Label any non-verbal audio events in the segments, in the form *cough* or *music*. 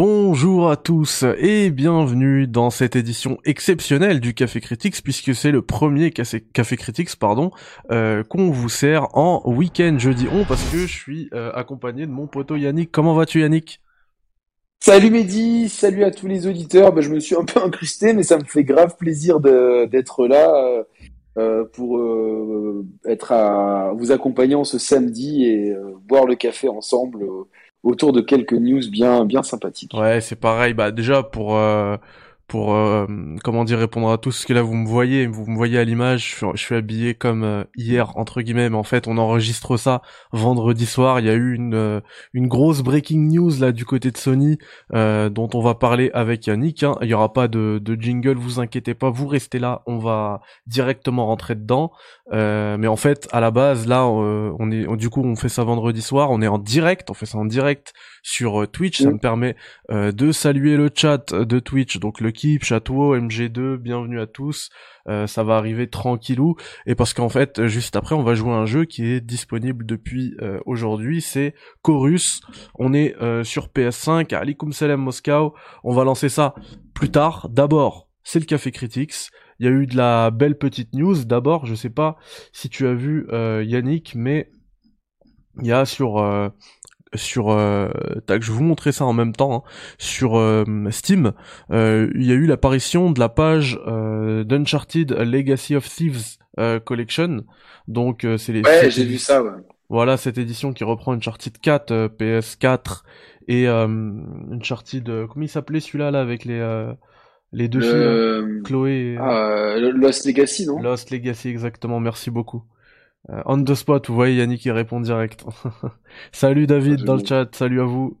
Bonjour à tous et bienvenue dans cette édition exceptionnelle du Café Critics puisque c'est le premier Café, Café Critics pardon euh, qu'on vous sert en week-end. Je dis on parce que je suis euh, accompagné de mon poteau Yannick. Comment vas-tu Yannick? Salut Mehdi, salut à tous les auditeurs. Bah, je me suis un peu incrusté mais ça me fait grave plaisir d'être là euh, pour être à vous accompagner ce samedi et boire le café ensemble autour de quelques news bien bien sympathiques. Ouais, c'est pareil. Bah déjà pour euh, pour euh, comment dire répondre à tout ce que là vous me voyez, vous me voyez à l'image, je, suis habillé comme euh, hier entre guillemets, mais en fait on enregistre ça vendredi soir. Il y a eu une euh, une grosse breaking news là du côté de Sony dont on va parler avec Yannick. Hein. Il y aura pas de, de jingle, vous inquiétez pas, vous restez là, on va directement rentrer dedans. Mais en fait à la base là on est du coup on fait ça vendredi soir, on est en direct, on fait ça en direct sur Twitch. Ça me permet de saluer le chat de Twitch, donc le l'équipe, Château, MG2, bienvenue à tous. Euh, ça va arriver tranquillou. Et parce qu'en fait, juste après, on va jouer un jeu qui est disponible depuis euh, aujourd'hui. C'est Chorus. On est euh, sur PS5 à Alikum Salem Moscow. On va lancer ça plus tard. D'abord, c'est le Café Critics. Il y a eu de la belle petite news. D'abord, je sais pas si tu as vu Yannick, mais il y a sur sur euh, tac, je vais vous montrer ça en même temps hein. sur euh, Steam euh, il y a eu l'apparition de la page euh, d'Uncharted Legacy of Thieves Collection donc c'est les ouais j'ai vu ça ouais. voilà cette édition qui reprend Uncharted 4 PS4 et Uncharted comment il s'appelait celui-là là avec les les deux filles Chloé ah, Lost Legacy non? Lost Legacy exactement merci beaucoup euh, on the spot, vous voyez Yannick qui répond direct. *laughs* salut David dans le chat, salut à vous.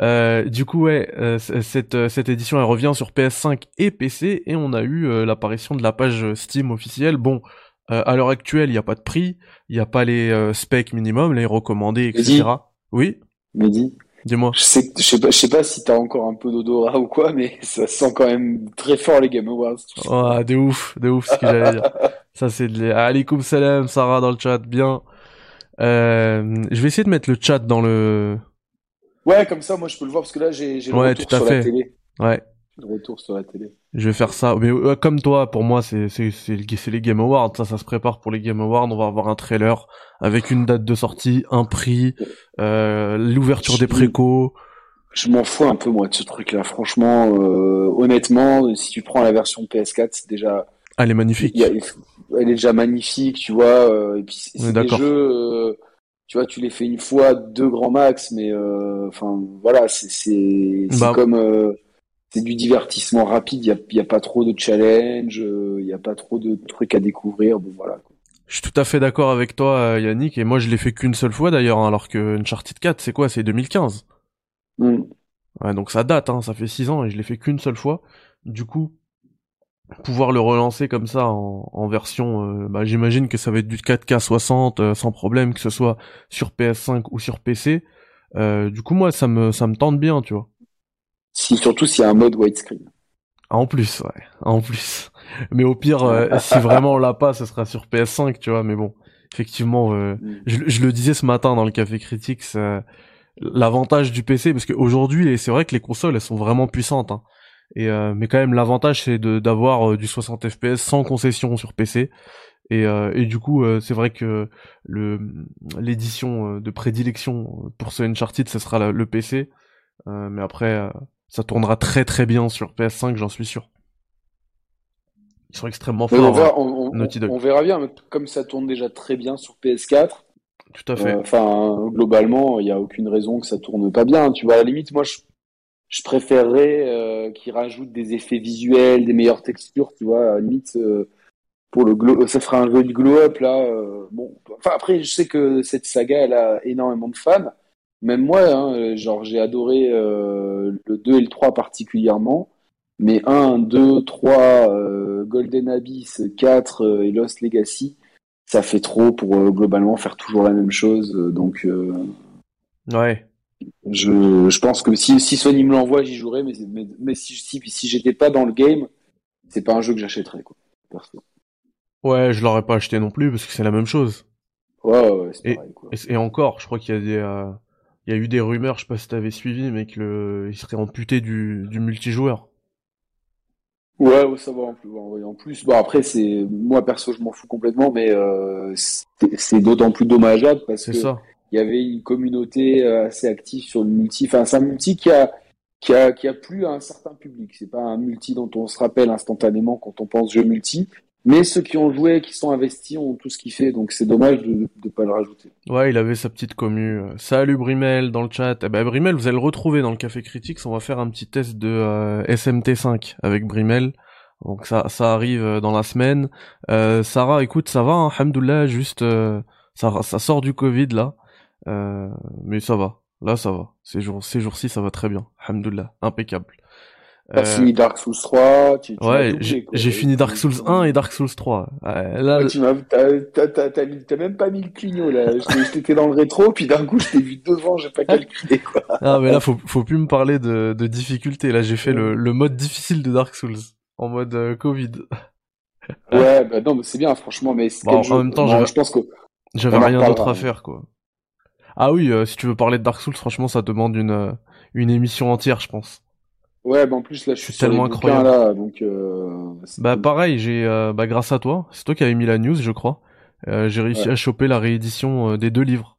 Euh, du coup ouais, euh, cette, cette édition elle revient sur PS5 et PC et on a eu l'apparition de la page Steam officielle. Bon, à l'heure actuelle il n'y a pas de prix, il n'y a pas les specs minimum, les recommandés, etc. Oui? Mehdi Dis-moi. Je sais, je sais pas, je sais pas si t'as encore un peu d'odorat ou quoi, mais ça sent quand même très fort les Game Awards. Oh, de ouf, de ouf ce que j'allais dire. *laughs* Ça c'est de Alaikum salam, Sarah dans le chat, bien. Euh, je vais essayer de mettre le chat dans le. Ouais, comme ça, moi je peux le voir parce que là j'ai le ouais, retour tout à sur fait. la télé. Ouais. Le retour sur la télé. Je vais faire ça. Mais euh, comme toi, pour moi, c'est c'est c'est les Game Awards. Ça, ça se prépare pour les Game Awards. On va avoir un trailer avec une date de sortie, un prix, euh, l'ouverture des précos. Je m'en fous un peu moi de ce truc-là. Franchement, euh, honnêtement, si tu prends la version PS4, c'est déjà. Elle est magnifique elle est déjà magnifique, tu vois. Euh, et puis c'est des jeux, euh, tu vois, tu les fais une fois, deux grands max, mais euh, enfin voilà, c'est c'est bah, comme c'est du divertissement rapide. Il y a, pas trop de challenge, il y a pas trop de trucs à découvrir. Bon voilà. Je suis tout à fait d'accord avec toi, Yannick, et moi je l'ai fait qu'une seule fois d'ailleurs, hein, alors que Uncharted 4, c'est quoi? C'est 2015. Mm. Ouais, donc ça date, hein, ça fait 6 ans et je l'ai fait qu'une seule fois. Du coup, pouvoir le relancer comme ça en, version, euh, bah, j'imagine que ça va être du 4K 60 euh, sans problème, que ce soit sur PS5 ou sur PC. Euh, du coup, moi, ça me ça me tente bien, tu vois. Si surtout s'il y a un mode widescreen. En plus, ouais, en plus. Mais au pire, *laughs* si vraiment on l'a pas, ce sera sur PS5, tu vois. Mais bon, effectivement, mm. je, je, le disais ce matin dans le Café Critique, l'avantage du PC, parce qu'aujourd'hui, c'est vrai que les consoles, elles sont vraiment puissantes. Hein. Et euh, mais quand même l'avantage c'est d'avoir euh, du 60 fps sans concession sur PC. Et, euh, et du coup c'est vrai que le l'édition de prédilection pour ce Uncharted ce sera le PC. mais après ça tournera très très bien sur PS5 j'en suis sûr. Ils sont extrêmement forts. On verra, on, verra bien, mais comme ça tourne déjà très bien sur PS4. Tout à fait. Enfin, globalement, il n'y a aucune raison que ça tourne pas bien. Tu vois, à la limite, moi, je, je préférerais euh, qu'ils rajoutent des effets visuels, des meilleures textures, tu vois, à limite euh, pour le glow, ça fera un jeu de glow up là. Euh, bon, enfin après, je sais que cette saga, elle a énormément de fans. Même moi, hein, genre j'ai adoré le 2 et le 3 particulièrement, mais 1, 2, 3, Golden Abyss, 4 et Lost Legacy, ça fait trop pour globalement faire toujours la même chose. donc ouais. Je, je pense que si, si Sony me l'envoie, j'y jouerai, mais, mais, mais si, si, si j'étais pas dans le game, c'est pas un jeu que j'achèterais, quoi, perso. Ouais, je l'aurais pas acheté non plus parce que c'est la même chose. Ouais, ouais, c'est pareil, quoi. Et, encore, je crois qu'il y a des, euh, il y a eu des rumeurs, je sais pas si t'avais suivi, mais que le, il serait amputé du, du multijoueur. Ouais, ouais, ça va en plus. En plus, bon après c'est moi perso je m'en fous complètement, mais euh, c'est d'autant plus dommageable parce que il y avait une communauté euh, assez active sur le multi. Enfin, c'est un multi qui a qui a qui a plu à un certain public. C'est pas un multi dont on se rappelle instantanément quand on pense jeu multi. Mais ceux qui ont joué, qui sont investis, ont tout ce qu'il fait, donc c'est dommage de ne pas le rajouter. Ouais, il avait sa petite commu. Salut Brimel dans le chat. Eh ben Brimel, vous allez le retrouver dans le Café Critiques. On va faire un petit test de euh, SMT5 avec Brimel. Donc ça, ça arrive euh, dans la semaine. Euh, Sarah, écoute, ça va, hein, juste euh, ça, ça sort du Covid là, euh, mais ça va. Là, ça va. Ces jours, ces jours-ci, ça va très bien. Alhamdoulilah, impeccable. T'as fini Dark Souls 3 tu, Ouais, j'ai fini Dark Souls 1 et Dark Souls 3. là, tu m'as, t'as, même pas mis le clignot là. J'étais dans le rétro, puis d'un coup, je t'ai vu devant, j'ai pas calculé quoi. *laughs* Ah mais là, faut, faut plus me parler de, de difficulté. Là, j'ai fait le, le mode difficile de Dark Souls en mode euh, Covid. ouais, bah non, mais c'est bien, franchement, mais en même temps, je pense que j'avais rien d'autre à faire, quoi. Ah oui, euh, si tu veux parler de Dark Souls, franchement, ça demande une euh, une émission entière, je pense. Ouais, bah en plus là, je suis tellement incroyable. Là, donc. bah pareil, j'ai bah grâce à toi, c'est toi qui avais mis la news, je crois. j'ai réussi à choper la réédition des deux livres.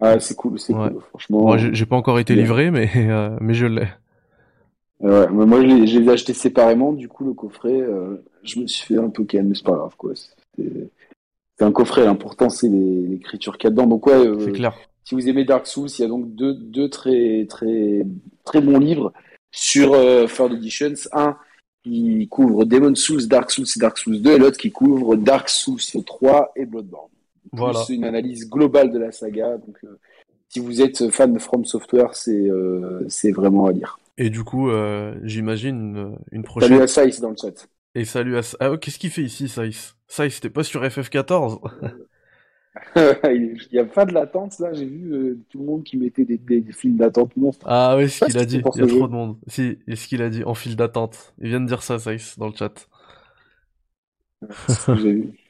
Ah, c'est cool, c'est cool, franchement. j'ai pas encore été livré, mais *laughs* mais je l'ai. Ouais, moi, je les, ai achetés séparément. Du coup, le coffret, euh, je me suis fait un peu ken, mais c'est pas grave, quoi. C'est un coffret. L'important, c'est l'écriture qu'il y a dedans. Donc, ouais, euh, clair. Si vous aimez Dark Souls, il y a donc deux, deux très, très, très bons livres sur euh, Third Editions. Un qui couvre Demon Souls, Dark Souls et Dark Souls 2, et l'autre qui couvre Dark Souls 3 et Bloodborne. Voilà. C'est une analyse globale de la saga. Donc, euh, si vous êtes fan de From Software, c'est c'est vraiment à lire. Et du coup, euh, j'imagine une, prochaine. Salut à Saïs dans le chat. Et salut à. Ah, qu'est-ce qu'il fait ici, Saïs? Saïs, t'es pas sur FF14 *laughs* Il y a pas de latence là, j'ai vu euh, tout le monde qui mettait des, des, files d'attente monstres. Ah oui, ce *laughs* qu'il a dit, il y a trop de monde. Si, et ce qu'il a dit, en file d'attente. Il vient de dire ça, Saïs, dans le chat. vu. *laughs*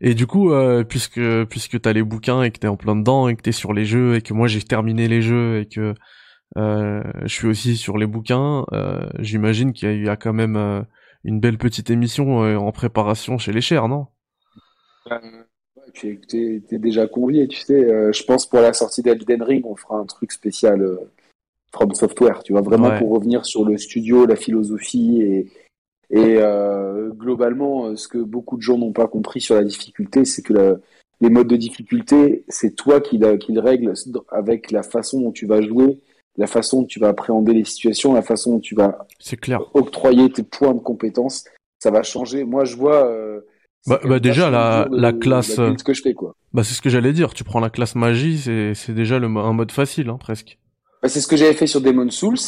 Et du coup, euh, puisque puisque t'as les bouquins et que t'es en plein dedans et que t'es sur les jeux et que moi j'ai terminé les jeux et que euh, je suis aussi sur les bouquins. J'imagine qu'il y, a quand même une belle petite émission en préparation chez les chers, non? Tu es, déjà convié, tu sais. je pense pour la sortie d'Elden Ring, on fera un truc spécial From Software. Tu vois vraiment pour revenir sur le studio, la philosophie et, et globalement, ce que beaucoup de gens n'ont pas compris sur la difficulté, c'est que les modes de difficulté, c'est toi qui, qui le règle avec la façon dont tu vas jouer la façon dont tu vas appréhender les situations, la façon dont tu vas clair. octroyer tes points de compétences, ça va changer. Moi, je vois. Euh, bah, bah déjà la, la classe. ce que je fais quoi. Bah c'est ce que j'allais dire. Tu prends la classe magie, c'est c'est déjà le un mode facile hein, presque. Bah, c'est ce que j'avais fait sur Demon Souls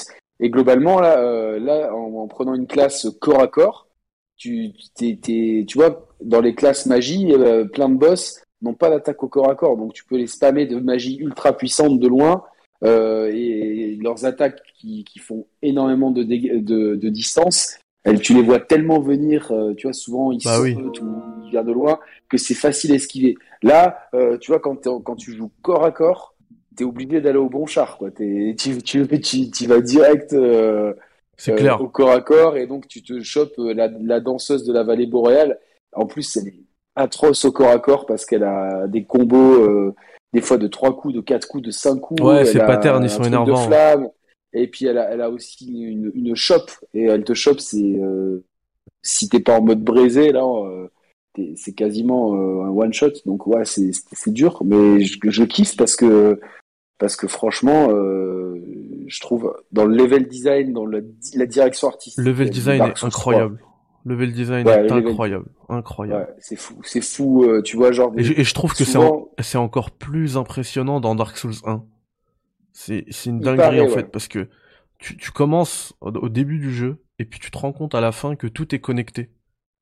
et globalement là euh, là en, prenant une classe corps à corps, tu t'es, tu vois dans les classes magie, euh, plein de boss n'ont pas d'attaque au corps à corps, donc tu peux les spammer de magie ultra puissante de loin euh, et leurs attaques qui, qui font énormément de, de, de, distance, elles, tu les vois tellement venir, euh, tu vois, souvent ils bah sautent ou ils viennent de loin, que c'est facile à esquiver. Là, euh, tu vois, quand, quand tu joues corps à corps, t'es obligé d'aller au bon char, quoi. Es, tu, tu, tu, tu, vas direct euh, c'est clair. au corps à corps, et donc tu te chopes la, la danseuse de la vallée boréale. En plus, elle est atroce au corps à corps parce qu'elle a des combos des fois de trois coups, de quatre coups, de cinq coups. Ouais, ces patterns, ils sont énervants. Et puis elle a, elle a aussi une, une chope, et elle te chope, c'est euh, si t'es pas en mode braisé là, euh, c'est quasiment euh, un one shot. Donc ouais, c'est c'est dur, mais je, je, kiffe parce que parce que franchement, euh, je trouve dans le level design, dans la, la direction artistique, le level design est incroyable. Level design est incroyable, incroyable. c'est fou, c'est fou, euh, tu vois genre. Et, je trouve que c'est encore plus impressionnant dans Dark Souls 1. C'est c'est une dinguerie en fait parce que tu tu commences au, début du jeu et puis tu te rends compte à la fin que tout est connecté.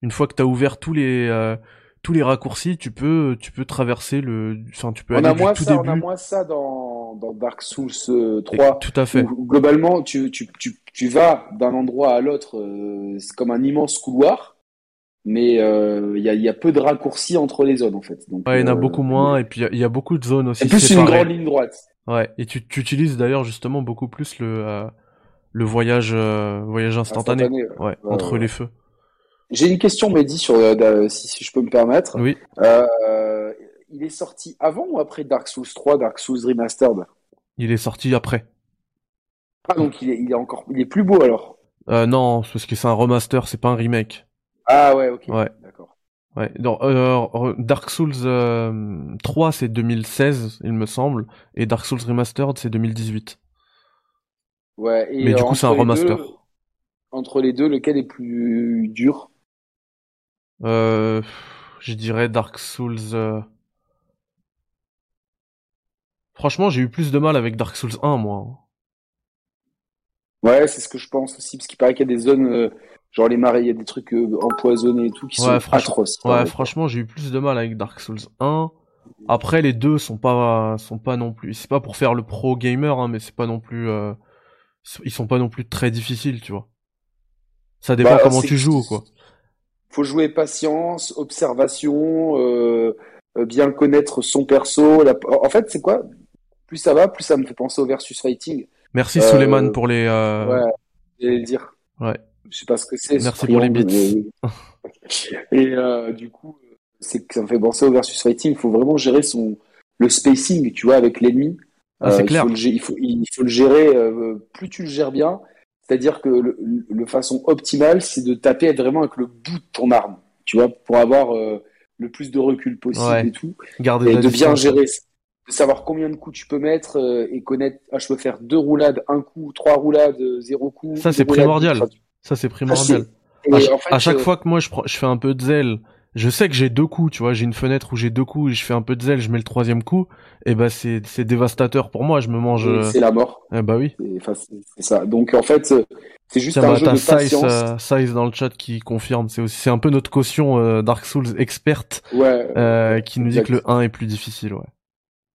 Une fois que tu as ouvert tous les euh, tous les raccourcis, tu peux tu peux traverser le enfin tu peux on aller a moins tout ça, début. On a moins ça dans dans Dark Souls 3. tout à fait. globalement, tu tu tu tu vas d'un endroit à l'autre, euh, c'est comme un immense couloir. Mais il y, a, y, a, peu de raccourcis entre les zones en fait. Donc, ouais, il y en a beaucoup moins, et puis il y, a beaucoup de zones aussi. C'est plus une grande ligne droite. Ouais, et tu, tu utilises d'ailleurs justement beaucoup plus le, le voyage, voyage instantané, ouais, entre les feux. J'ai une question, Mehdi, sur, si, si, je peux me permettre. Oui. Euh, il est sorti avant ou après Dark Souls 3, Dark Souls Remastered? Il est sorti après. Ah, donc il est, il est encore, il est plus beau alors? Euh, Non, parce que c'est un remaster, c'est pas un remake. Ah ouais, ok. Ouais. D'accord. Ouais. Euh, Dark Souls 3 euh, c'est 2016, il me semble, et Dark Souls Remastered c'est 2018. Ouais. Et Mais du coup c'est un remaster. entre les deux, lequel est plus dur? Euh, Je dirais Dark Souls. Franchement, j'ai eu plus de mal avec Dark Souls 1, moi. Ouais, c'est ce que je pense aussi, parce qu'il paraît qu'il y a des zones, genre les marais, il y a des trucs euh, empoisonnés et tout qui sont atroces. Ouais, franchement, j'ai eu plus de mal avec Dark Souls 1. Après, les deux sont pas, sont pas non plus. C'est pas pour faire le pro gamer, hein, mais c'est pas non plus. Euh, ils sont pas non plus très difficiles, tu vois. Ça dépend bah, comment tu joues, quoi. Faut jouer patience, observation, bien connaître son perso. En fait, c'est quoi? Plus ça va, plus ça me fait penser au versus fighting. Merci euh, pour les. Euh... Ouais, le dire. Ouais. Je sais pas ce que c'est. Merci pour les bits. *laughs* Et euh, du coup, c'est que ça me fait penser au versus fighting. Il faut vraiment gérer son le spacing, tu vois, avec l'ennemi. Ah, c'est euh, clair. Il faut, il, faut, le gérer. Euh, plus tu le gères bien, c'est-à-dire que le, le, façon optimale, c'est de taper vraiment avec le bout de ton arme, tu vois, pour avoir le plus de recul possible et tout. Garder et de bien gérer de savoir combien de coups tu peux mettre euh, et connaître ah je peux faire deux roulades un coup trois roulades zéro coup ça c'est primordial ça c'est primordial à, chaque euh, fois que moi je, je fais un peu de zèle je sais que j'ai deux coups tu vois j'ai une fenêtre où j'ai deux coups et je fais un peu de zèle je mets le troisième coup et bah c'est c'est dévastateur pour moi je me mange c'est la mort eh bah oui c'est ça donc en fait c'est juste un jeu de patience. Size, dans le chat qui confirme, c'est aussi c'est un peu notre caution Dark Souls experte ouais, qui nous dit que le 1 est plus difficile, ouais.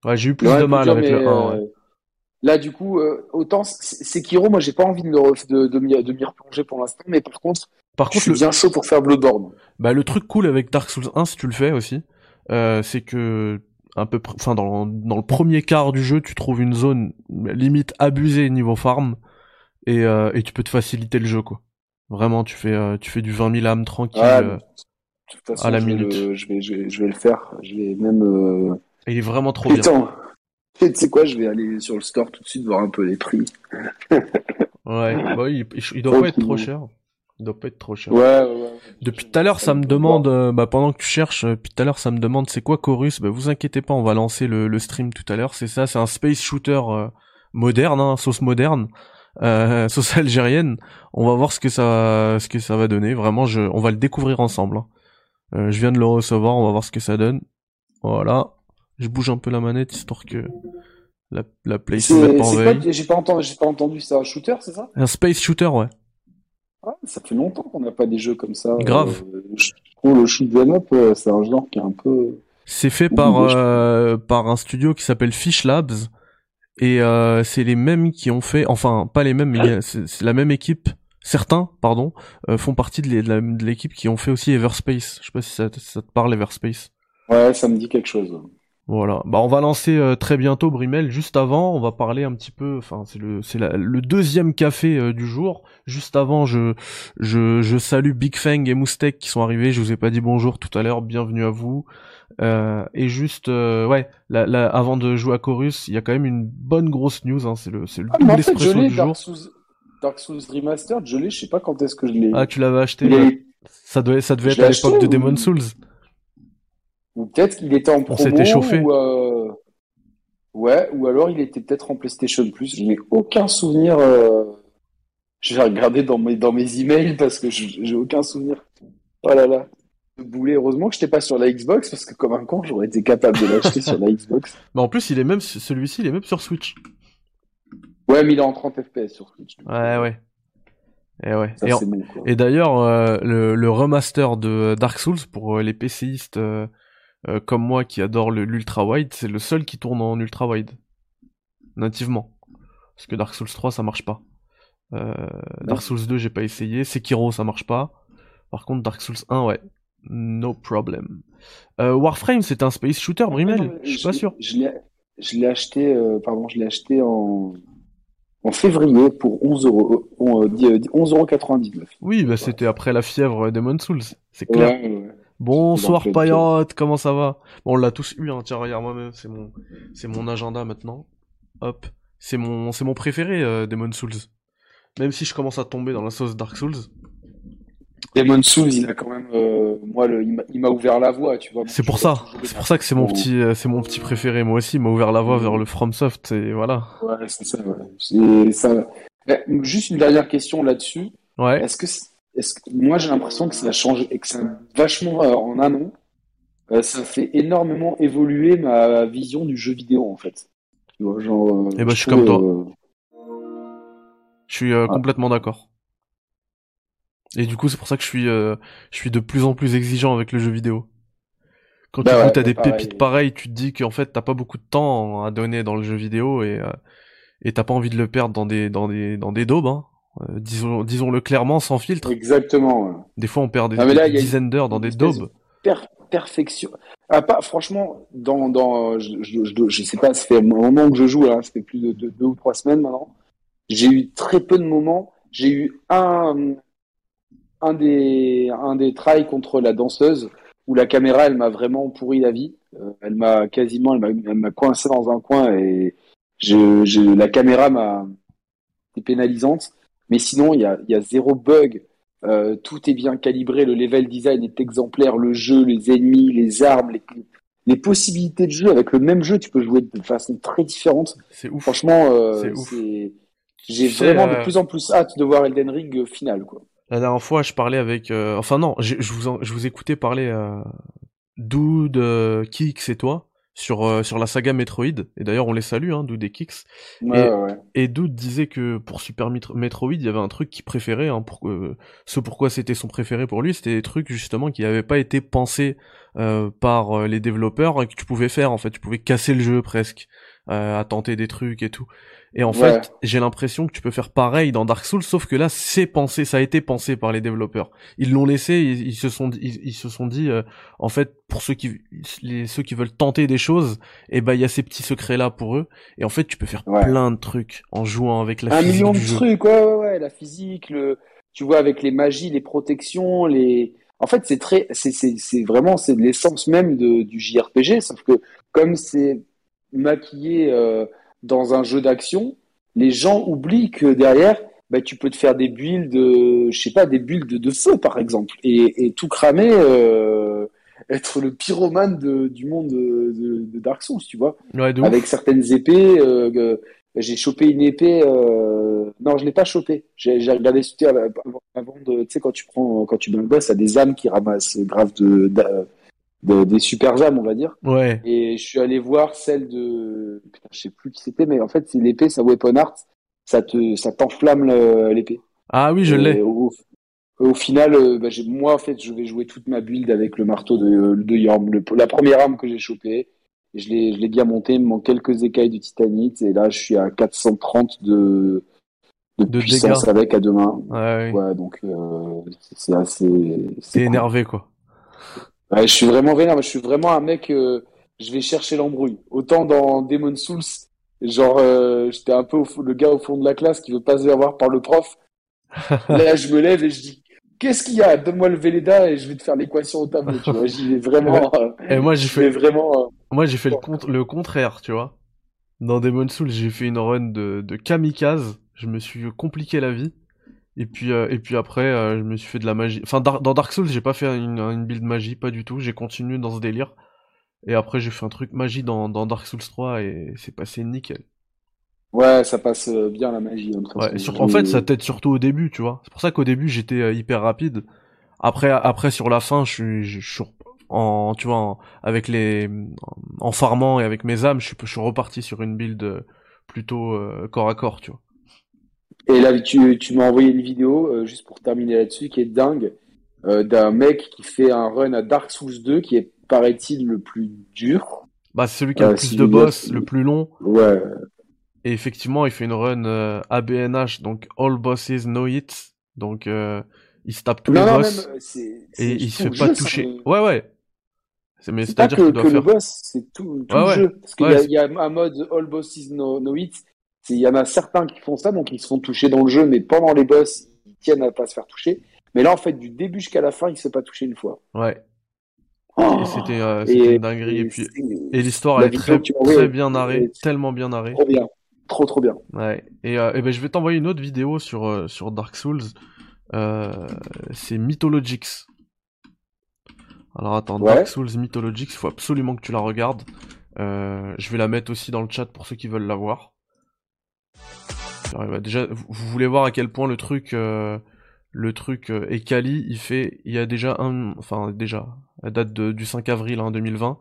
Ouais, j'ai eu plus de mal avec le 1. Ouais. Euh, là, du coup, euh, autant Sekiro, moi, j'ai pas envie de, de, de, m'y replonger pour l'instant, mais par contre, par contre, je suis bien chaud pour faire Bloodborne. Bah, le truc cool avec Dark Souls 1, si tu le fais aussi, euh, c'est que un peu, enfin, dans, dans le premier quart du jeu, tu trouves une zone limite abusée niveau farm et, euh, et tu peux te faciliter le jeu, quoi. Vraiment, tu fais, euh, tu fais du 20 000 âmes tranquille. de toute façon, à la je minute. Vais je, vais, je, vais, je vais le faire. Je vais même il est vraiment trop Putain. bien. *laughs* Tu sais quoi, je vais aller sur le store tout de suite voir un peu les prix. ouais, *laughs* bah, il, il, doit pas être trop cher. Il doit pas être trop cher. Ouais, ouais. Depuis tout à l'heure, ça me demande, euh, bah, pendant que tu cherches, euh, depuis tout à l'heure, ça me demande c'est quoi Chorus? Bah, vous inquiétez pas, on va lancer le, le stream tout à l'heure. C'est ça, c'est un space shooter euh, moderne, hein, sauce moderne, euh, *laughs* sauce algérienne. On va voir ce que ça, ce que ça va donner. Vraiment, je, on va le découvrir ensemble. Hein. je viens de le recevoir, on va voir ce que ça donne. Voilà. Je bouge un peu la manette histoire que la, la play se mette pas en veille. J'ai pas entendu, j'ai pas entendu, c'est un shooter, c'est ça? Un space shooter, ouais. Ah, ça fait longtemps qu'on n'a pas des jeux comme ça. Grave. Euh, je trouve le shoot up, euh, c'est un genre qui est un peu. C'est fait par euh, par un studio qui s'appelle Fish Labs et euh, c'est les mêmes qui ont fait, enfin pas les mêmes, mais c'est la même équipe. Certains, pardon, euh, font partie de l'équipe qui ont fait aussi Everspace. Je sais pas si ça, ça te parle Everspace. Ouais, ça me dit quelque chose. Voilà. Bah on va lancer euh, très bientôt Brimel. Juste avant, on va parler un petit peu. Enfin, c'est le c'est le deuxième café euh, du jour. Juste avant, je je je salue Big Fang et Moustek qui sont arrivés. Je vous ai pas dit bonjour tout à l'heure. Bienvenue à vous. Euh, et juste ouais, la, la, avant de jouer à Chorus, il y a quand même une bonne grosse news. Hein. C'est le c'est le ah, double espresso du Dark jour. Souls, Dark Souls Remastered, je l'ai. Je sais pas quand est-ce que je l'ai. Ah, tu l'avais acheté. Ça devait ça devait être à l'époque de Demon Souls. Ou peut-être qu'il était en promo. On chauffé. Ou, euh... Ouais, ou alors il était peut-être en PlayStation Plus. Je n'ai aucun souvenir. Euh... Je vais regarder dans mes, dans mes emails parce que j'ai aucun souvenir. Oh là là. Boulet, heureusement que je n'étais pas sur la Xbox parce que comme un con, j'aurais été capable de l'acheter sur la Xbox. *laughs* Mais en plus, il est même celui-ci, il est même sur Switch. Ouais, mais il est en 30 FPS sur Switch. Ouais, ouais. Et ouais. et, et d'ailleurs, euh, le, le, remaster de Dark Souls pour euh, les PCistes euh, euh, comme moi qui adore l'ultra wide, c'est le seul qui tourne en ultra wide nativement. Parce que Dark Souls 3 ça marche pas. Euh, Dark Souls 2 j'ai pas essayé, Sekiro ça marche pas. Par contre, Dark Souls 1, ouais. No problem. Euh, Warframe, c'est un space shooter, Brimel Je suis pas sûr. Je l'ai acheté, pardon, je l'ai acheté en, en février pour 11 euros, 11 euros 99. Oui, bah c'était après la fièvre Demon Souls, c'est clair. Bonsoir Payot, comment ça va? Bon, on l'a tous eu, hein. tiens, regarde moi-même, c'est mon, c'est mon agenda maintenant. Hop, c'est mon, c'est mon préféré, euh, Demon Souls. Même si je commence à tomber dans la sauce Dark Souls. Demon Souls, il a quand même, euh, moi, le, il m'a ouvert la voie, tu vois. C'est pour ça, c'est pour ça que c'est mon petit, euh, c'est mon petit préféré. Moi aussi, il m'a ouvert la voie vers le FromSoft et voilà. Ouais, c'est ça. Ouais. ça. Juste une dernière question là-dessus. Ouais. Est-ce que est-ce que moi j'ai l'impression que ça a changé et que ça a vachement euh, en un an, euh, ça fait énormément évoluer ma vision du jeu vidéo en fait. Tu vois, genre. et euh, eh ben, je, suis comme toi. Je suis complètement d'accord. Et du coup, c'est pour ça que je suis, je suis de plus en plus exigeant avec le jeu vidéo. Quand bah tu as des pépites pareilles, tu te dis qu'en fait, t'as pas beaucoup de temps à donner dans le jeu vidéo et et t'as pas envie de le perdre dans des dans des dans des daubes. Hein. Euh, disons, disons-le clairement, sans filtre. Exactement. Des fois, on perd des, dizaines d'heures dans des daubes. perfection. Ah, pas, franchement, dans, dans, je, je, je, sais pas, ça fait un moment que je joue, là, ça fait plus de, deux ou trois semaines maintenant. J'ai eu très peu de moments. J'ai eu un, un des, un des trails contre la danseuse où la caméra, elle m'a vraiment pourri la vie. Euh, elle m'a quasiment, elle m'a coincé dans un coin et je, je, la caméra m'a été pénalisante. Mais sinon, il y a, y a zéro bug. Euh, tout est bien calibré, le level design est exemplaire, le jeu, les ennemis, les armes, les, les possibilités de jeu. Avec le même jeu, tu peux jouer de façon très différente. C'est ouf. Franchement, euh, j'ai vraiment de euh, plus en plus hâte de voir Elden Ring final. Quoi. La dernière fois, je parlais avec... Enfin non, je vous, je vous écoutais parler Dude, Kix et toi sur euh, sur la saga Metroid. Et d'ailleurs on les salue hein Dude et Kix. Et, et Dude disait que pour Super Metroid il y avait un truc qu'il préférait hein, pour euh, ce pourquoi c'était son préféré pour lui c'était des trucs justement qui n'avaient pas été pensés euh, par euh, les développeurs et que tu pouvais faire en fait. Tu pouvais casser le jeu presque à tenter des trucs et tout et en fait, j'ai l'impression que tu peux faire pareil dans Dark Souls, sauf que là, c'est pensé, ça a été pensé par les développeurs. Ils l'ont laissé, ils, se sont, ils, ils se sont dit, euh, en fait, pour ceux qui, les, ceux qui veulent tenter des choses, et eh ben il y a ces petits secrets là pour eux. Et en fait, tu peux faire plein de trucs en jouant avec la Un physique. Un million de trucs, ouais, ouais, ouais, la physique, le, tu vois, avec les magies, les protections, les. En fait, c'est très, c'est, c'est, c'est vraiment, c'est l'essence même de, du JRPG, sauf que comme c'est maquillé. Euh, dans un jeu d'action, les gens oublient que derrière, bah, tu peux te faire des builds, de, je sais pas, des builds de, feu par exemple, et, et tout cramer, euh, être le pyromane de, du monde de, de, Dark Souls, tu vois, avec certaines épées. Euh, j'ai chopé une épée. Euh... Non, je l'ai pas chopé. J'ai regardé avant de, tu sais, quand tu prends, quand tu bats le boss, à des âmes qui ramassent grave de, de des super âmes, on va dire. Ouais. Et je suis allé voir celle de, putain, je sais plus qui c'était, mais en fait, c'est l'épée, sa weapon art, ça te, ça t'enflamme l'épée. Ah oui, je l'ai. Au, au, final, euh, bah, moi, en fait, je vais jouer toute ma build avec le marteau de, de Yorm, la première arme que j'ai chopée. Je l'ai, je l'ai bien monté, il me manque quelques écailles de titanite, et là, je suis à 430 de, de, puissance avec à deux mains. Ouais, ouais donc, euh, c'est assez, c'est énervé, quoi je suis vraiment vénère, je suis vraiment un mec, euh, je vais chercher l'embrouille. Autant dans Demon Souls, genre, euh, j'étais un peu le gars au fond de la classe qui veut pas se faire voir par le prof. *laughs* Là, je me lève et je dis, qu'est-ce qu'il y a? Donne-moi le Véleda et je vais te faire l'équation au tableau, tu vois. J'y vais vraiment. Euh, et moi, j'ai fait vraiment. Moi, j'ai fait le, le contraire, tu vois. Dans Demon Souls, j'ai fait une run de, de kamikaze. Je me suis compliqué la vie. Et puis, euh, et puis après, euh, je me suis fait de la magie. Enfin, dans Dark Souls, j'ai pas fait une, une, build magie, pas du tout. J'ai continué dans ce délire. Et après, j'ai fait un truc magie dans, dans Dark Souls 3 et c'est passé nickel. Ouais, ça passe euh, bien la magie. Ouais, surtout, en fait, ça t'aide surtout au début, tu vois. C'est pour ça qu'au début, j'étais hyper rapide. Après, après, sur la fin, je suis, je suis en, tu vois, avec les, en farmant et avec mes âmes, je suis, je suis reparti sur une build plutôt corps à corps, tu vois. Et là, tu, tu m'as envoyé une vidéo, euh, juste pour terminer là-dessus, qui est dingue, euh, d'un mec qui fait un run à Dark Souls 2, qui est, paraît-il, le plus dur. Bah, c'est celui qui a le euh, plus de boss, le plus long. Ouais. Et effectivement, il fait une run ABNH, donc All Bosses Know It. Donc, il se tape tous les Non, boss même, euh, et il se fait le pas jeu, toucher. ça, Ouais, ouais. C'est- Mais C'est pas c'est-à-dire que, doit que le faire. boss, c'est tout, tout Ouais, le ouais. jeu. Parce qu'il Ouais, y, a, y un mode All Bosses No, no Hit. Il y en a certains qui font ça, donc ils se font toucher dans le jeu, mais pendant les boss, ils tiennent à pas se faire toucher. Mais là, en fait, du début jusqu'à la fin, il se fait pas toucher une fois. Ouais. Oh Et c'était euh, c'était une dinguerie. Et puis, et l'histoire, elle est très, très bien narrée. Tellement bien narrée. trop bien. Trop, trop bien. Ouais. Et, euh, et ben, je vais t'envoyer une autre vidéo sur, euh, sur Dark Souls. C'est Mythologics. Alors attends, Ouais. Dark Souls Mythologics, il faut absolument que tu la regardes. Je vais la mettre aussi dans le chat pour ceux qui veulent la voir. Bah, déjà, vous voulez voir à quel point le truc, euh, le truc euh, est quali. Il fait, il y a déjà un, enfin déjà, elle date de- du 5 avril hein, 2020,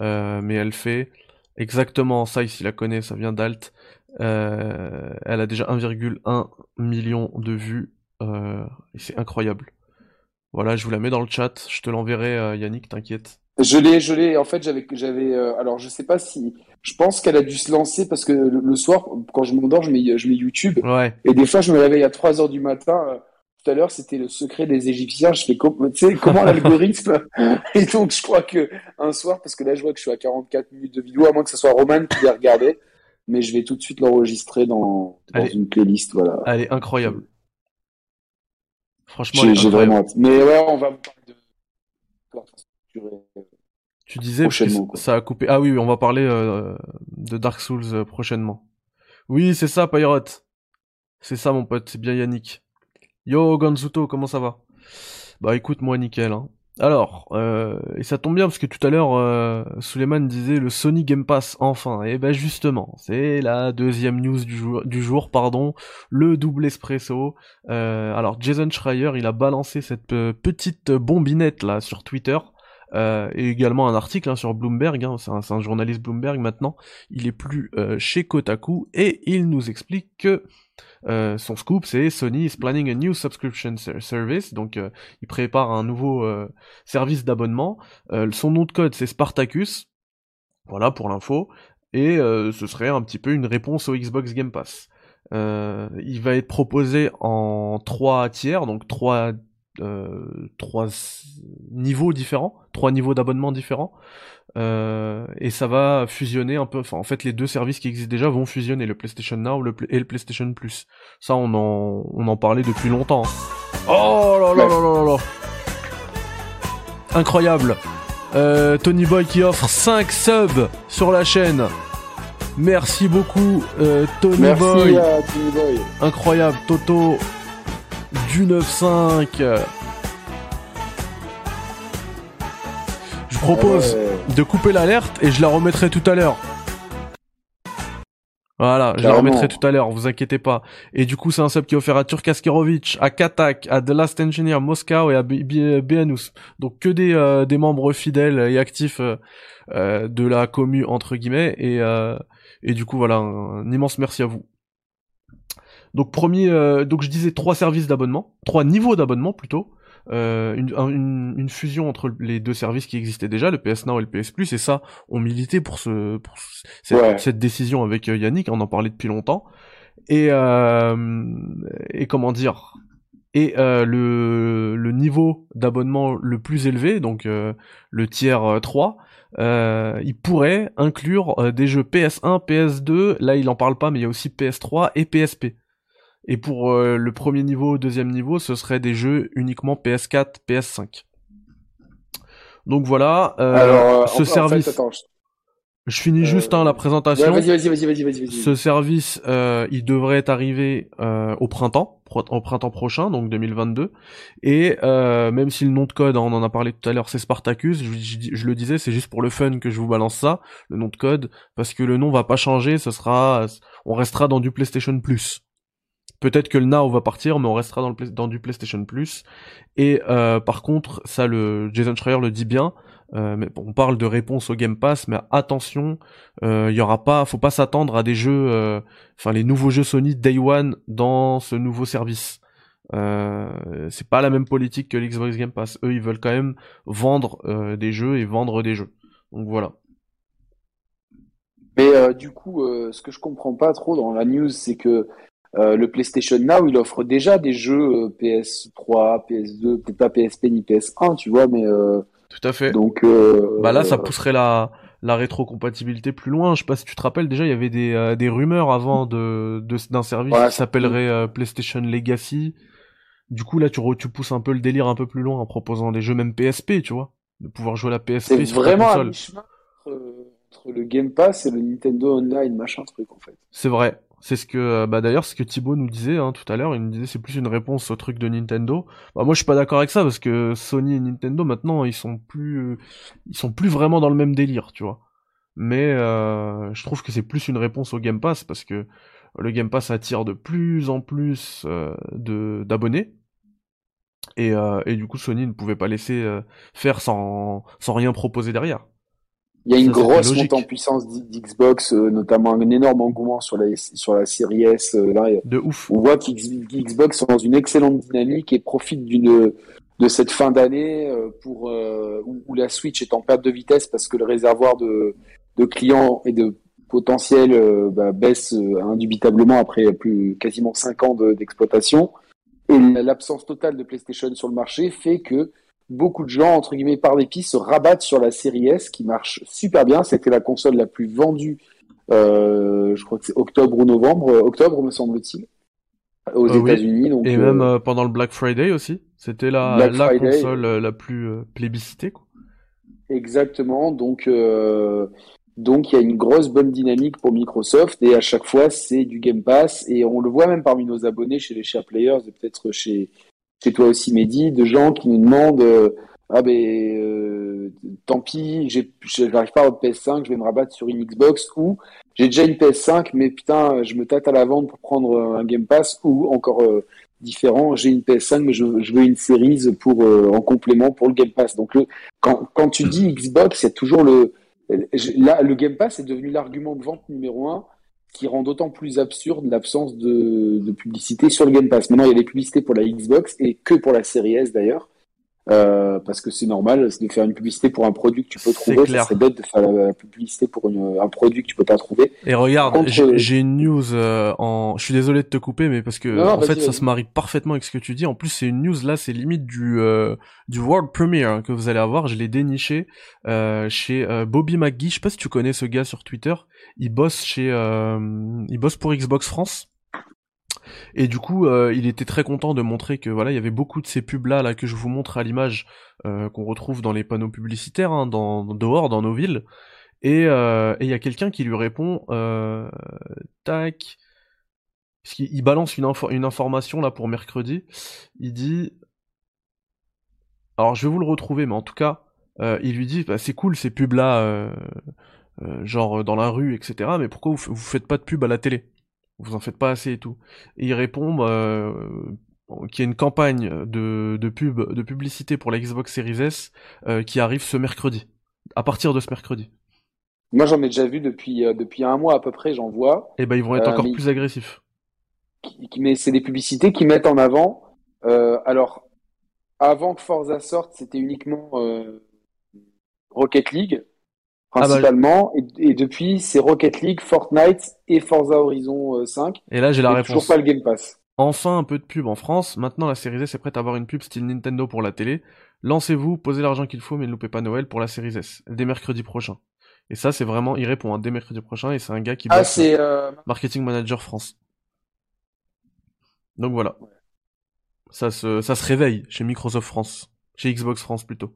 euh, mais elle fait exactement ça. Ici, la connaît, ça vient d'Alt. Euh, elle a déjà 1,1 million de vues. euh, et c'est incroyable. Voilà, je vous la mets dans le chat. Je te l'enverrai, euh, Yannick, t'inquiète. Je l'ai, je l'ai. En fait, j'avais, j'avais. euh, alors, je sais pas si. Je pense qu'elle a dû se lancer parce que le, le soir, quand je m'endors, je mets, je mets YouTube. Ouais. Et des fois, je me réveille à 3 heures du matin. euh, Tout à l'heure, c'était le secret des Égyptiens. Je fais, tu sais, comment l'algorithme. *laughs* Et donc, je crois que un soir, parce que là, je vois que je suis à 44 minutes de vidéo, à moins que ce soit Roman qui l'ait regardé. Mais je vais tout de suite l'enregistrer dans, dans une playlist. Voilà. Elle est incroyable. Franchement, J'ai, vraiment hâte. Mais ouais, on va vous parler de. Tu disais que ça- a coupé. Ah oui, oui, on va parler euh, de Dark Souls euh, prochainement. Oui, c'est ça, Pyrote. C'est ça, mon pote. C'est bien Yannick. Yo, Ganzuto, comment ça va? Bah écoute, moi, nickel. Hein. Alors, euh, et ça tombe bien parce que tout à l'heure, euh, Suleiman disait le Sony Game Pass enfin. Et ben justement, c'est la deuxième news du jour, du jour, pardon, le double espresso. Euh, alors Jason Schreier, il a balancé cette euh, petite bombinette là sur Twitter. Euh, et également un article hein, sur Bloomberg, hein, c'est un, un journaliste Bloomberg maintenant, il est plus euh, chez Kotaku, et il nous explique que euh, son scoop c'est Sony is planning a new subscription ser- service, donc euh, il prépare un nouveau euh, service d'abonnement, Euh, son nom de code c'est Spartacus, voilà pour l'info, et ce serait un petit peu une réponse au Xbox Game Pass. Il va être proposé en trois tiers, donc trois euh, trois niveaux différents, trois niveaux d'abonnement différents, Euh, et ça va fusionner un peu. Enfin, en fait, les deux services qui existent déjà vont fusionner le PlayStation Now le et le PlayStation Plus. Ça, on en on en parlait depuis longtemps. hein. Oh là là là là là là. Incroyable. Euh, Tony Boy qui offre 5 subs sur la chaîne. Merci beaucoup, Tony Merci Boy. à Tony Boy. Incroyable, Toto du 9.5. Je propose Ouais. de couper l'alerte et je la remettrai tout à l'heure. Voilà, je la remettrai tout à l'heure, vous inquiétez pas. Et du coup, c'est un sub qui est offert à Turkaskerovic, à Katak, à The Last Engineer Moscow et à B- B- Beanous. Donc que des, euh, des membres fidèles et actifs euh, euh, de la commu entre guillemets. Et, euh, et du coup, voilà, un, un immense merci à vous. Donc premier, euh, donc je disais trois services d'abonnement, trois niveaux d'abonnement plutôt, euh, une, un- une, une fusion entre les deux services qui existaient déjà, le PS Now et le PS Plus, et ça, on militait pour ce, pour ce- cette, Ouais. cette décision avec euh, Yannick, on en parlait depuis longtemps, et euh, et comment dire, et euh, le le niveau d'abonnement le plus élevé, donc euh, le tiers euh, 3, euh, il pourrait inclure des jeux PS1, PS2, là il en parle pas, mais il y a aussi PS3 et PSP. Et pour euh, le premier niveau, deuxième niveau, ce serait des jeux uniquement PS4, PS5. Donc voilà, euh, Alors, euh, ce en- en fait, service. attends, je- je finis juste hein, la présentation. vas-y, vas-y, vas-y, vas-y, vas-y, vas-y. Ce service, il devrait arriver au printemps, au printemps prochain, donc 2022. Et même si le nom de code, hein, on en a parlé tout à l'heure, c'est Spartacus, je, je- je le disais, c'est juste pour le fun que je vous balance ça, le nom de code, parce que le nom va pas changer, ce sera, on restera dans du PlayStation Plus. Peut-être que le Now va partir, mais on restera dans, le, dans du PlayStation Plus. Et euh, par contre, ça, le Jason Schreier le dit bien. euh, mais on parle de réponse au Game Pass, mais attention, euh, il y aura pas, faut pas s'attendre à des jeux, euh, enfin les nouveaux jeux Sony Day One dans ce nouveau service. Euh, c'est pas la même politique que l'Xbox Game Pass. Eux, ils veulent quand même vendre euh, des jeux et vendre des jeux. Donc voilà. Mais euh, du coup, euh, ce que je comprends pas trop dans la news, c'est que Euh, le PlayStation Now, il offre déjà des jeux PS3, PS2, peut-être pas PSP ni PS1, tu vois, mais tout à fait. Donc bah là, ça pousserait la la rétrocompatibilité plus loin. Je sais pas si tu te rappelles déjà, il y avait des des rumeurs avant de d'un service qui s'appellerait PlayStation Legacy. Du coup, là, tu, tu pousses un peu le délire un peu plus loin en proposant des jeux même PSP, tu vois, de pouvoir jouer à la PSP sur vraiment ta console. entre, le Game Pass et le Nintendo Online, machin truc en fait. C'est vrai. C'est ce que, bah d'ailleurs, ce que Thibaut nous disait hein, tout à l'heure. Il nous disait c'est plus une réponse au truc de Nintendo. Bah moi, je suis pas d'accord avec ça parce que Sony et Nintendo maintenant, ils sont plus, ils sont plus vraiment dans le même délire, tu vois. Mais euh, je trouve que c'est plus une réponse au Game Pass parce que le Game Pass attire de plus en plus euh, de d'abonnés et, euh, du coup, Sony ne pouvait pas laisser euh, faire sans rien proposer derrière. Il y a une grosse montée en puissance d'Xbox, euh, notamment un énorme engouement sur la, sur la série S. là, de ouf. On voit qu'Xbox est dans une excellente dynamique et profite d'une de cette fin d'année pour où, la Switch est en perte de vitesse parce que le réservoir de, de clients et de potentiel bah, baisse indubitablement après plus quasiment 5 ans d'exploitation. Et l'absence totale de PlayStation sur le marché fait que beaucoup de gens, entre guillemets, par dépit, se rabattent sur la série S qui marche super bien. C'était la console la plus vendue, euh, je crois que c'est octobre ou novembre, euh, octobre me semble-t-il, aux euh, États-Unis. Et même pendant le Black Friday aussi, c'était la, la console la plus plébiscitée. Quoi. Exactement, donc donc il y a une grosse bonne dynamique pour Microsoft et à chaque fois c'est du Game Pass et on le voit même parmi nos abonnés chez les Share Players et peut-être chez chez toi aussi Mehdi, de gens qui nous demandent euh, ah ben euh, tant pis, j'arrive pas à avoir PS5, je vais me rabattre sur une Xbox ou j'ai déjà une PS5 mais putain je me tâte à la vente pour prendre un Game Pass ou encore euh, différent, j'ai une PS5 mais je, veux une Series pour en complément pour le Game Pass. Donc le, quand quand tu dis Xbox, c'est toujours le Là, le Game Pass est devenu l'argument de vente numéro un qui rend d'autant plus absurde l'absence de, publicité sur le Game Pass. Maintenant, il y a des publicités pour la Xbox et que pour la série S d'ailleurs. Euh, parce que c'est normal de faire une publicité pour un produit que tu peux trouver. C'est bête de faire la, publicité pour un produit que tu peux pas trouver. Et regarde, j'ai une news euh, en. Je suis désolé de te couper, mais parce que en fait ça se marie parfaitement avec ce que tu dis. En plus, c'est une news là, c'est limite du euh, du world premiere que vous allez avoir. Je l'ai déniché chez Bobby McGee. Je sais pas si tu connais ce gars sur Twitter. Il bosse chez, il bosse pour Xbox France. Et du coup, euh, il était très content de montrer que voilà, il y avait beaucoup de ces pubs là, là que je vous montre à l'image, euh, qu'on retrouve dans les panneaux publicitaires, hein, dans, dehors, dans nos villes. Et euh, il y a quelqu'un qui lui répond, tac, parce qu'il balance une, une information là pour mercredi. Il dit, alors je vais vous le retrouver, mais en tout cas, il lui dit, bah, c'est cool ces pubs là. genre dans la rue, etc. Mais pourquoi vous, vous faites pas de pub à la télé? Vous en faites pas assez et tout. Et il répond euh, qu'il y a une campagne de, de pub, de publicité pour la Xbox Series S euh, qui arrive ce mercredi, à partir de ce mercredi. Moi j'en ai déjà vu depuis, euh, depuis un mois à peu près, j'en vois. Et eh ben ils vont être encore plus agressifs. mais c'est des publicités qui mettent en avant. alors avant que Forza sorte, c'était uniquement Rocket League. Ah bah, principalement. et, depuis, c'est Rocket League, Fortnite et Forza Horizon 5. Euh, et là, j'ai la réponse. Toujours pas le Game Pass. Enfin, un peu de pub en France. Maintenant, la série S est prête à avoir une pub style Nintendo pour la télé. Lancez-vous, posez l'argent qu'il faut, mais ne loupez pas Noël pour la série S, dès mercredi prochain. Et ça, c'est vraiment, il répond, hein, dès mercredi prochain, et c'est un gars qui ah, c'est euh... marketing manager France. Donc voilà. Ça se, ça se réveille chez Microsoft France. Chez Xbox France plutôt.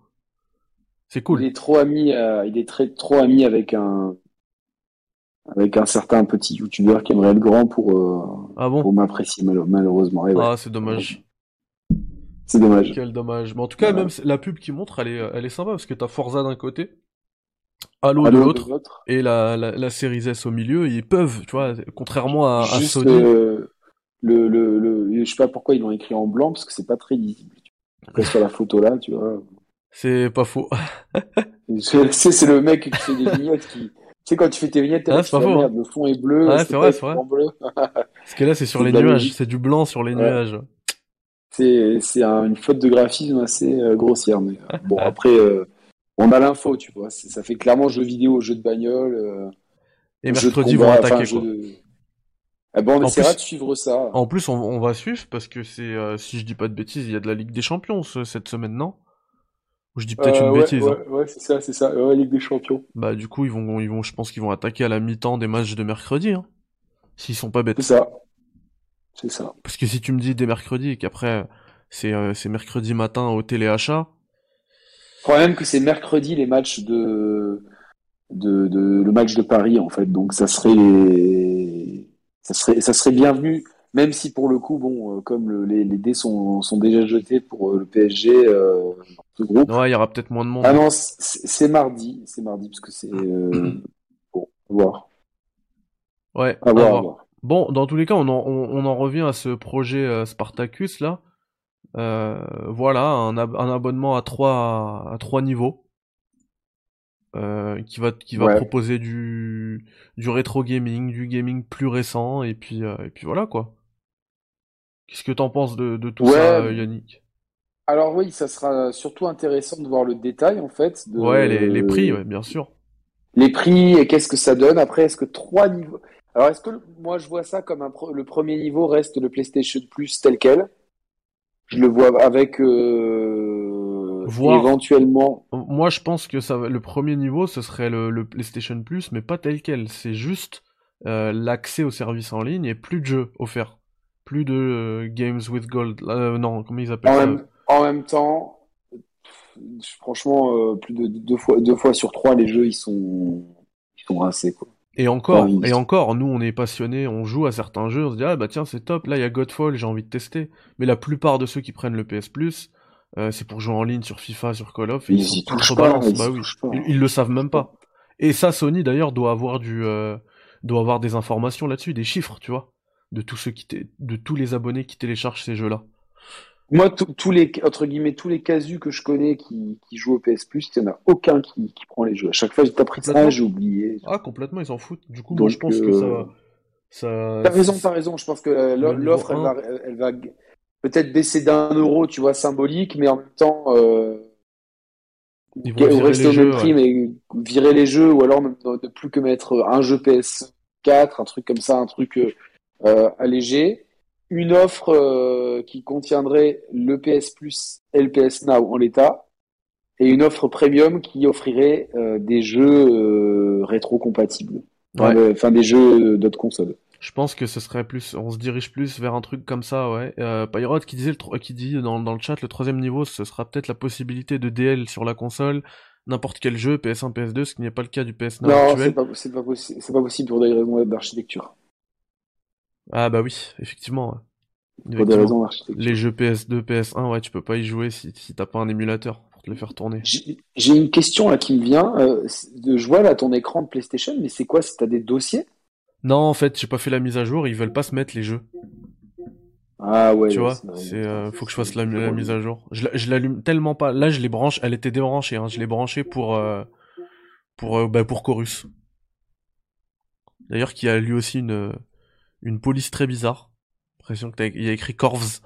C'est cool. Il est trop ami, euh, il est très trop ami avec un avec un certain petit youtubeur qui aimerait être grand pour euh, ah bon pour m'apprécier malheureusement. Ah c'est dommage. C'est dommage. Quel dommage. Mais en tout cas, même la pub qui montre, elle est, elle est sympa parce que t'as Forza d'un côté, Halo, de l'autre, et la, la, la série S au milieu. Ils peuvent, tu vois, contrairement à, à Sony. Euh, le, le, le, je sais pas pourquoi ils l'ont écrit en blanc parce que c'est pas très lisible. sur la photo là, tu vois. C'est pas faux. *laughs* c'est, c'est le mec qui fait des vignettes qui. Tu sais, quand tu fais tes vignettes, ah, c'est pas faux. le fond est bleu. Ah, c'est vrai, c'est vrai. Bleu. Parce que là, c'est sur les nuages. C'est du blanc sur les nuages. C'est, une faute de graphisme assez euh, grossière. Mais euh, bon, *laughs* après, euh, on a l'info, tu vois. ça fait clairement jeu vidéo, jeu de bagnole. Et mercredi, vont attaquer, quoi. Eh ben, on essaiera plus- de suivre ça. En plus, on, on va suivre parce que c'est, euh, si je dis pas de bêtises, il y a de la Ligue des Champions ce- cette semaine, non? Ou je dis peut-être Euh, une ouais, bêtise. hein. ouais, c'est ça, c'est ça. Ouais, Ligue des Champions. Bah du coup, ils vont, ils vont, je pense qu'ils vont attaquer à la mi-temps des matchs de mercredi, hein. S'ils sont pas bêtes. C'est ça. C'est ça. Parce que si tu me dis dès mercredi et qu'après c'est, euh, c'est mercredi matin au téléachat, Le problème que c'est mercredi les matchs de, de, de le match de Paris en fait, donc ça serait ça serait ça serait bienvenu, même si pour le coup bon, euh, comme le- les, les dés sont, sont déjà jetés pour euh, le PSG euh, ce groupe. ouais, il y aura peut-être moins de monde. Ah non, c'est mardi, c'est mardi parce que c'est euh, *clears throat* bon, à voir, Ouais, à voir, à voir. voir. Bon, dans tous les cas, on en, on, on en revient à ce projet euh, Spartacus là. Voilà, un, ab- un abonnement à trois à trois niveaux euh, qui va qui va Ouais. proposer du du rétro gaming, du gaming plus récent et puis euh, et puis voilà quoi. Qu'est-ce que t'en penses de, de tout Ouais. ça, Yannick? Alors oui, ça sera surtout intéressant de voir le détail en fait de Ouais, les, les prix, ouais, bien sûr. les prix et qu'est-ce que ça donne. Après, est-ce que trois niveaux. Alors, est-ce que moi je vois ça comme un pro- le premier niveau reste le PlayStation Plus tel quel? Je le vois avec euh, Voir. éventuellement. Moi, je pense que ça, va- le premier niveau, ce serait le, le PlayStation Plus, mais pas tel quel. C'est juste euh, l'accès au service en ligne et plus de jeux offerts. Plus de euh, Games with Gold. Euh, non, comment ils appellent En ça? même, en même temps, franchement, euh, plus de deux fois, deux fois sur trois, les jeux ils sont, ils sont rincés quoi. Et encore, et encore, nous, on est passionnés, on joue à certains jeux, on se dit, ah bah tiens, c'est top, là, il y a Godfall, j'ai envie de tester. Mais la plupart de ceux qui prennent le PS Plus, euh, c'est pour jouer en ligne sur FIFA, sur Call of, et Ils ils sont pas, ils bah y oui. touchent pas. Ils, ils le savent même pas. Et ça, Sony d'ailleurs doit avoir du, euh, doit avoir des informations là-dessus, des chiffres, tu vois, de tous ceux qui, de tous les abonnés qui téléchargent ces jeux-là. Moi, tous les, entre guillemets, tous les casus que je connais qui, qui jouent au PS Plus, il n'y en a aucun qui, qui prend les jeux. À chaque fois, j'ai appris ça, j'ai oublié. Ah, complètement, ils s'en foutent. Du coup, Donc, moi, je pense que ça, euh, va- ça. T'as raison, t'as raison. Je pense que euh, l'offre, elle va, elle va peut-être baisser d'un euro, tu vois, symbolique, mais en même temps, euh, Ils vont rester au même prix, mais virer les jeux, ou alors ne plus que mettre un jeu PS4, un truc comme ça, un truc euh, allégé. Une offre euh, qui contiendrait le PS Plus et le PS Now en l'état, et une offre premium qui offrirait euh, des jeux euh, rétro-compatibles. Enfin, Ouais. des jeux d'autres consoles. Je pense que ce serait plus, on se dirige plus vers un truc comme ça, ouais. Euh, Pyrot qui disait, le qui dit dans, dans le chat, le troisième niveau, ce sera peut-être la possibilité de DL sur la console, n'importe quel jeu, PS1, PS2, ce qui n'est pas le cas du PS Now Non, c'est actuel. pas, c'est pas possible, c'est pas possible pour des raisons d'architecture. Ah bah oui, effectivement. ouais. Pour des Effectivement. raisons d'architecture. Les jeux PS2, PS1, ouais, tu peux pas y jouer si, si t'as pas un émulateur pour te les faire tourner. J'ai une question là qui me vient. Euh, je vois là ton écran de PlayStation, mais c'est quoi? C'est t'as des dossiers? Non, en fait, j'ai pas fait la mise à jour, ils veulent pas se mettre les jeux. Ah ouais, tu ouais, vois, c'est euh, faut que je fasse la, mise à jour. Je, je l'allume tellement pas. Là, je les branche. Elle était débranchée. Hein. Je l'ai branchée pour euh, pour bah, pour Chorus. D'ailleurs, qui a lui aussi une une police très bizarre. L'impression que il y a écrit Corvs.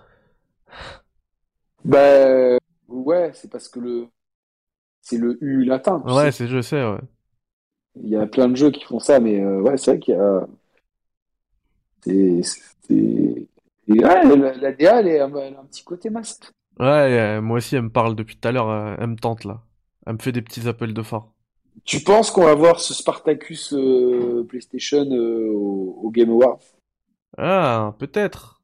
Bah ouais, c'est parce que le c'est le U latin. tu Ouais, sais. c'est je sais. Ouais. Il y a plein de jeux qui font ça, mais euh, ouais, c'est vrai qu'il y a. C'est c'est et ouais, la, la DA, elle, est- elle a un petit côté masque. Ouais, euh, moi aussi, elle me parle depuis tout à l'heure. euh, elle me tente là. Elle me fait des petits appels de phare. Tu penses qu'on va voir ce Spartacus euh, PlayStation au, au Game Awards? Ah, peut-être.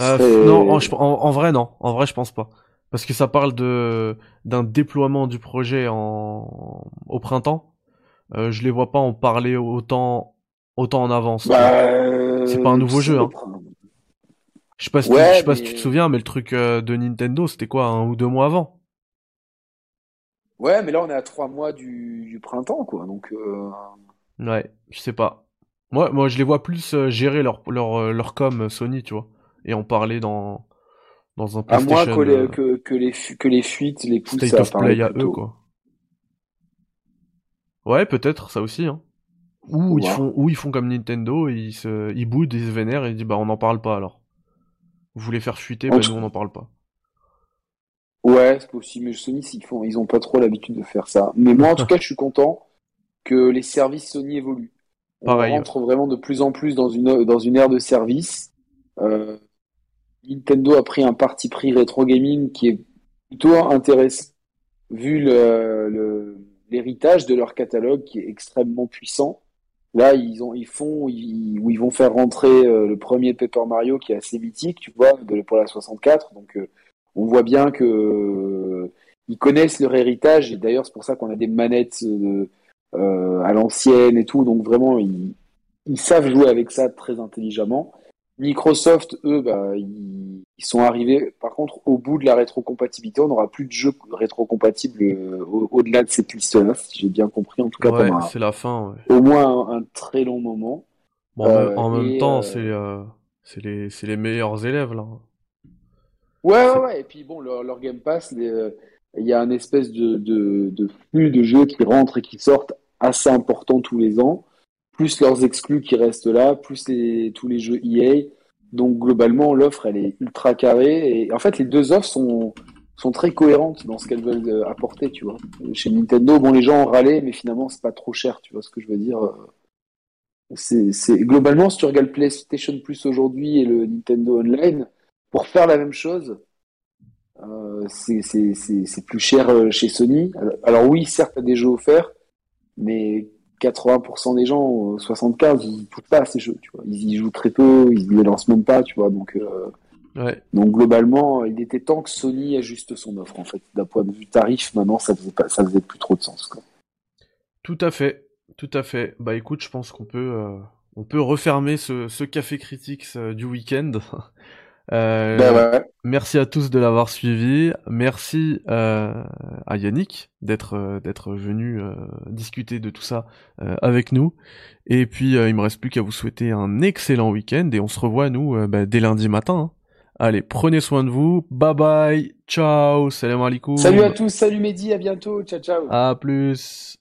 Euh, non, en, en- en vrai, non. En vrai, je pense pas. Parce que ça parle de d'un déploiement du projet en au printemps. Euh, je les vois pas en parler autant autant en avance. Bah, C'est pas un nouveau jeu, hein. Je sais pas si tu, je sais pas si tu te souviens, mais le truc euh, de Nintendo, c'était quoi, un ou deux mois avant? Ouais, mais là, on est à trois mois du, du printemps, quoi. Donc, euh, Ouais, je sais pas. Moi, moi, je les vois plus euh, gérer leur leur euh, leur com euh, Sony, tu vois, et en parler dans dans un à moins PlayStation que les, que, que les, que les fuites les poussent State à of Play à eux, quoi. Ouais, peut-être, ça aussi, hein. Ou Ouais. ils font, ou ils font comme Nintendo, et ils se, ils boudent, ils se vénèrent, et ils disent, bah, on n'en parle pas, alors. Vous voulez faire fuiter, bah, nous, on n'en parle pas. Ouais, c'est possible. Mais Sony, ils font, ils ont pas trop l'habitude de faire ça. Mais moi, en tout *laughs* cas, je suis content que les services Sony évoluent. On rentre vraiment de plus en plus dans une, dans une ère de service. Euh, Nintendo a pris un parti pris rétro gaming qui est plutôt intéressant vu l'héritage de leur catalogue qui est extrêmement puissant. Là, ils ont, ils font, ils, ils vont faire rentrer euh, le premier Paper Mario qui est assez mythique, tu vois, de, pour la 64. Donc, euh, on voit bien que euh, ils connaissent leur héritage. Et d'ailleurs, c'est pour ça qu'on a des manettes à l'ancienne et tout. Donc, vraiment, ils, ils savent jouer avec ça très intelligemment. Microsoft, eux, bah, ils, sont arrivés, par contre, au bout de la rétrocompatibilité. On n'aura plus de jeux rétrocompatibles euh, au-delà de cette liste-là, si j'ai bien compris. En tout cas, ouais, c'est la fin. Au moins un, très long moment. en même euh, temps, euh, c'est les, les meilleurs élèves, là. Ouais, ouais, ouais. Et puis, bon, leur, Game Pass, il y a un espèce de, de, de flux de jeux qui rentrent et qui sortent assez important tous les ans plus leurs exclus qui restent là, plus tous les jeux EA. Donc globalement, l'offre, elle est ultra carrée. Et en fait, les deux offres sont, sont très cohérentes dans ce qu'elles veulent euh, apporter, tu vois. Chez Nintendo, bon, les gens ont râlé, mais finalement, c'est pas trop cher, tu vois ce que je veux dire. C'est, globalement, si tu regardes PlayStation Plus aujourd'hui et le Nintendo Online, pour faire la même chose, euh, c'est, plus cher euh, chez Sony. Alors, oui, certes, t'as des jeux offerts, mais 80% des gens, 75, ils touchent pas à ces jeux, tu vois. Ils y jouent très peu, ils les lancent même pas, tu vois. Donc, euh, donc globalement, il était temps que Sony ajuste son offre, en fait. D'un point de vue tarif, maintenant, ça faisait pas, ça faisait plus trop de sens, quoi. Tout à fait, tout à fait. Bah écoute, je pense qu'on peut, euh, on peut refermer ce, ce café critique euh, du week-end. *laughs* Euh, bah Merci à tous de l'avoir suivi. Merci euh, à Yannick d'être euh, d'être venu euh, discuter de tout ça euh, avec nous. Et puis il me reste plus qu'à vous souhaiter un excellent week-end et on se revoit nous bah, dès lundi matin. Hein. Allez, prenez soin de vous. Bye bye. Ciao. Salam alaikum. Salut à tous. Salut Mehdi. À bientôt. Ciao ciao. À plus.